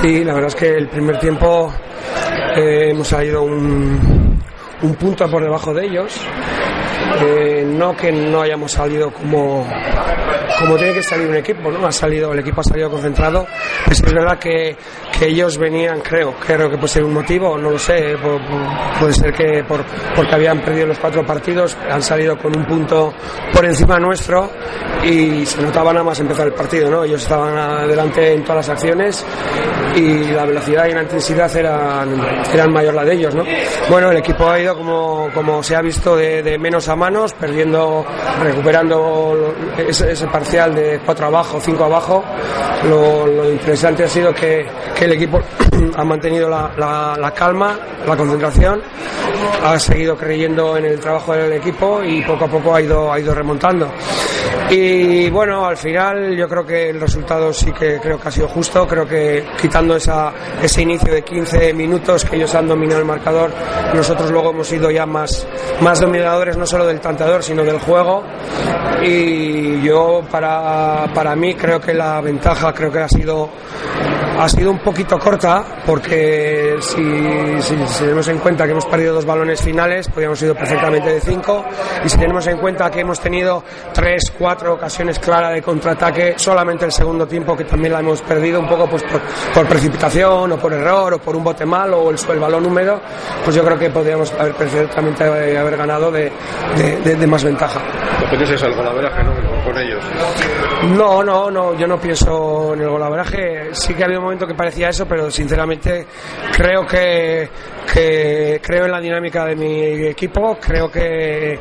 Sí, la verdad es que el primer tiempo eh, hemos salido un, un punto por debajo de ellos. Eh, no que no hayamos salido como, como tiene que salir un equipo, ¿no? Ha salido, el equipo ha salido concentrado. es verdad que, que ellos venían, creo, creo que puede ser un motivo, no lo sé, puede ser que por, porque habían perdido los cuatro partidos, han salido con un punto por encima nuestro y se notaba nada más empezar el partido, ¿no? Ellos estaban adelante en todas las acciones y la velocidad y la intensidad eran, eran mayor la de ellos, ¿no? Bueno, el equipo ha ido como, como se ha visto de, menos a manos, perdiendo, recuperando ese, ese parcial de cuatro abajo, cinco abajo. Lo, lo interesante ha sido que, que el equipo ha mantenido la, la, la, calma, la concentración, ha seguido creyendo en el trabajo del equipo y poco a poco ha ido, ha ido remontando. Y bueno, al final yo creo que el resultado sí que creo que ha sido justo, creo que quitando esa, ese inicio de 15 minutos que ellos han dominado el marcador, nosotros luego hemos sido ya más, más dominadores no solo del tanteador sino del juego y yo para, para mí creo que la ventaja creo que ha sido ha sido un poquito corta porque si, si, si, tenemos en cuenta que hemos perdido dos balones finales, podríamos ido perfectamente de cinco y si tenemos en cuenta que hemos tenido tres, cuatro ocasiones claras de contraataque, solamente el segundo tiempo que también la hemos perdido un poco pues por, por precipitación o por error o por un bote malo o el, el, balón húmedo, pues yo creo que podríamos haber perfectamente haber ganado de, de, de, de más ventaja. ¿Piensas eso, el golaveraje, no? Con ellos. No, no, no, yo no pienso en el golaveraje. Sí que ha habido momento que parecía eso, pero sinceramente creo que, creo en la dinámica de mi equipo, creo que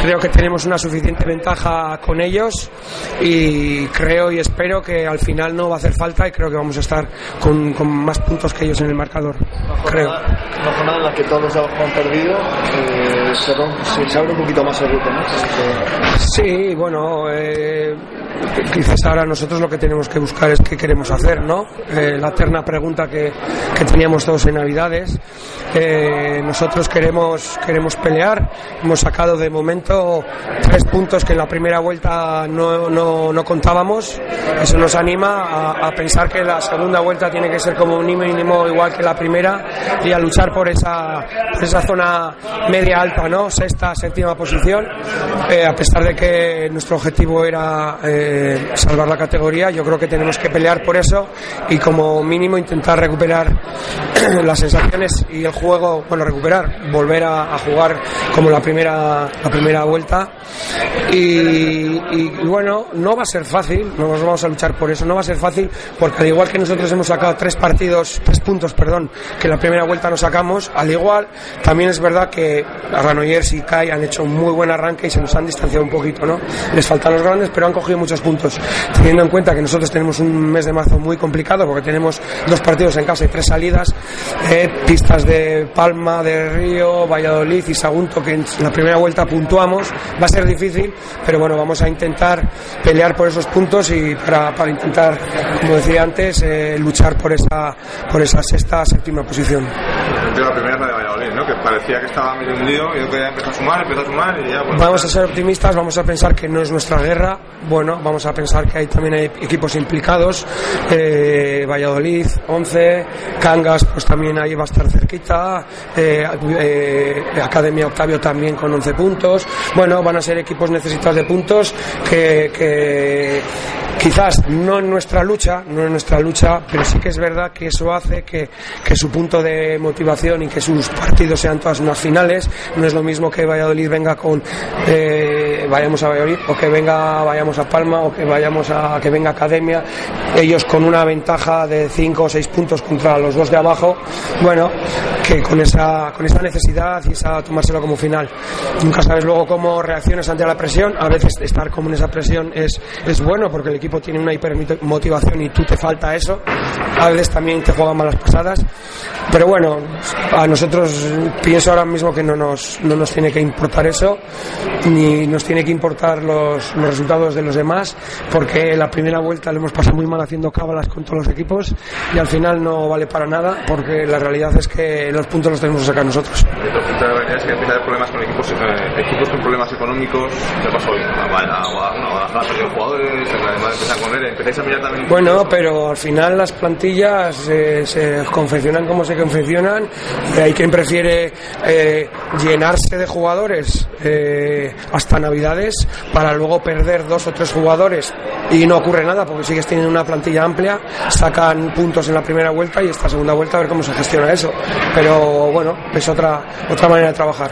creo que tenemos una suficiente ventaja con ellos y creo y espero que al final no va a hacer falta y creo que vamos a estar con, más puntos que ellos en el marcador. Una creo. Jornada, una jornada en que todos han perdido, eh, se, se, se, abre un poquito más el grupo, ¿no? Sí, bueno, eh, quizás ahora nosotros lo que tenemos que buscar es qué queremos hacer, ¿no? Eh, la eterna pregunta que, que, teníamos todos en Navidades. Eh, nosotros queremos, queremos pelear. Hemos sacado de momento tres puntos que en la primera vuelta no, no, no contábamos. Eso nos anima a, a, pensar que la segunda vuelta tiene que ser como un mínimo igual que la primera y a luchar por esa, por esa zona media alta, ¿no? Sexta, séptima posición. Eh, a pesar de que nuestro objetivo era eh, salvar la categoría, yo creo que tenemos que pelear por eso y como mínimo intentar recuperar las sensaciones y el juego, bueno, recuperar, volver a, jugar como la primera, la primera vuelta. Y, bueno, no va a ser fácil, no nos vamos a luchar por eso, no va a ser fácil porque al igual que nosotros hemos sacado tres partidos, tres puntos, perdón, que la primera vuelta nos sacamos, al igual también es verdad que Granollers y Kai han hecho un muy buen arranque y se nos han distanciado un poquito, ¿no? Les faltan los grandes, pero han cogido muchos puntos. Teniendo en cuenta que nosotros tenemos un mes de marzo muy complicado porque tenemos dos partidos en casa y tres salidas, eh, pistas de Palma, de Río, Valladolid y Sagunto, que en la primera vuelta puntuamos, va a ser difícil, pero bueno, vamos a intentar pelear por esos puntos y para, para intentar, como decía antes, eh, luchar por esa, por esa sexta, séptima posición. La primera ¿no? Que parecía que estaba medio hundido y otro día empezó a sumar, empezó a sumar y ya... Bueno, vamos a ser optimistas, vamos a pensar que no es nuestra guerra, bueno, vamos a pensar que hay, también hay equipos implicados, eh, Valladolid, 11, Cangas, pues también ahí va a estar cerquita, eh, eh, Academia Octavio también con 11 puntos, bueno, van a ser equipos necesitados de puntos que, que quizás no en nuestra lucha, no en nuestra lucha, pero sí que es verdad que eso hace que, que su punto de motivación y que sus partidos sean todas unas finales, no es lo mismo que Valladolid venga con eh, vayamos a Valladolid o que venga, vayamos a Palma o que vayamos a que venga Academia, ellos con una ventaja de 5 o 6 puntos contra los dos de abajo, bueno, que con esa, con esa necesidad y esa tomárselo como final. Nunca sabes luego cómo reaccionas ante la presión, a veces estar como en esa presión es, es bueno porque el equipo tiene una hipermotivación y tú te falta eso, a veces también te juegan malas pasadas, pero bueno, a nosotros pienso ahora mismo que no nos, no nos tiene que importar eso, ni nos tiene que importar los, los resultados de los demás, porque la primera vuelta lo hemos pasado muy mal haciendo cábalas con todos los equipos y al final no vale para nada, porque la realidad es que los puntos los tenemos que sacar nosotros. La realidad es que empieza a haber problemas con equipos, eh, equipos con problemas económicos. ¿Qué pasó hoy? Jugadores, además empieza con él. Empezáis a mirar también. Bueno, pero al final las plantillas eh, se confeccionan como se confeccionan y hay quien prefiere eh, llenarse de jugadores eh, hasta Para luego perder dos o tres jugadores y no ocurre nada porque sigues teniendo una plantilla amplia, sacan puntos en la primera vuelta y esta segunda vuelta a ver cómo se gestiona eso. Pero bueno, es otra, otra manera de trabajar.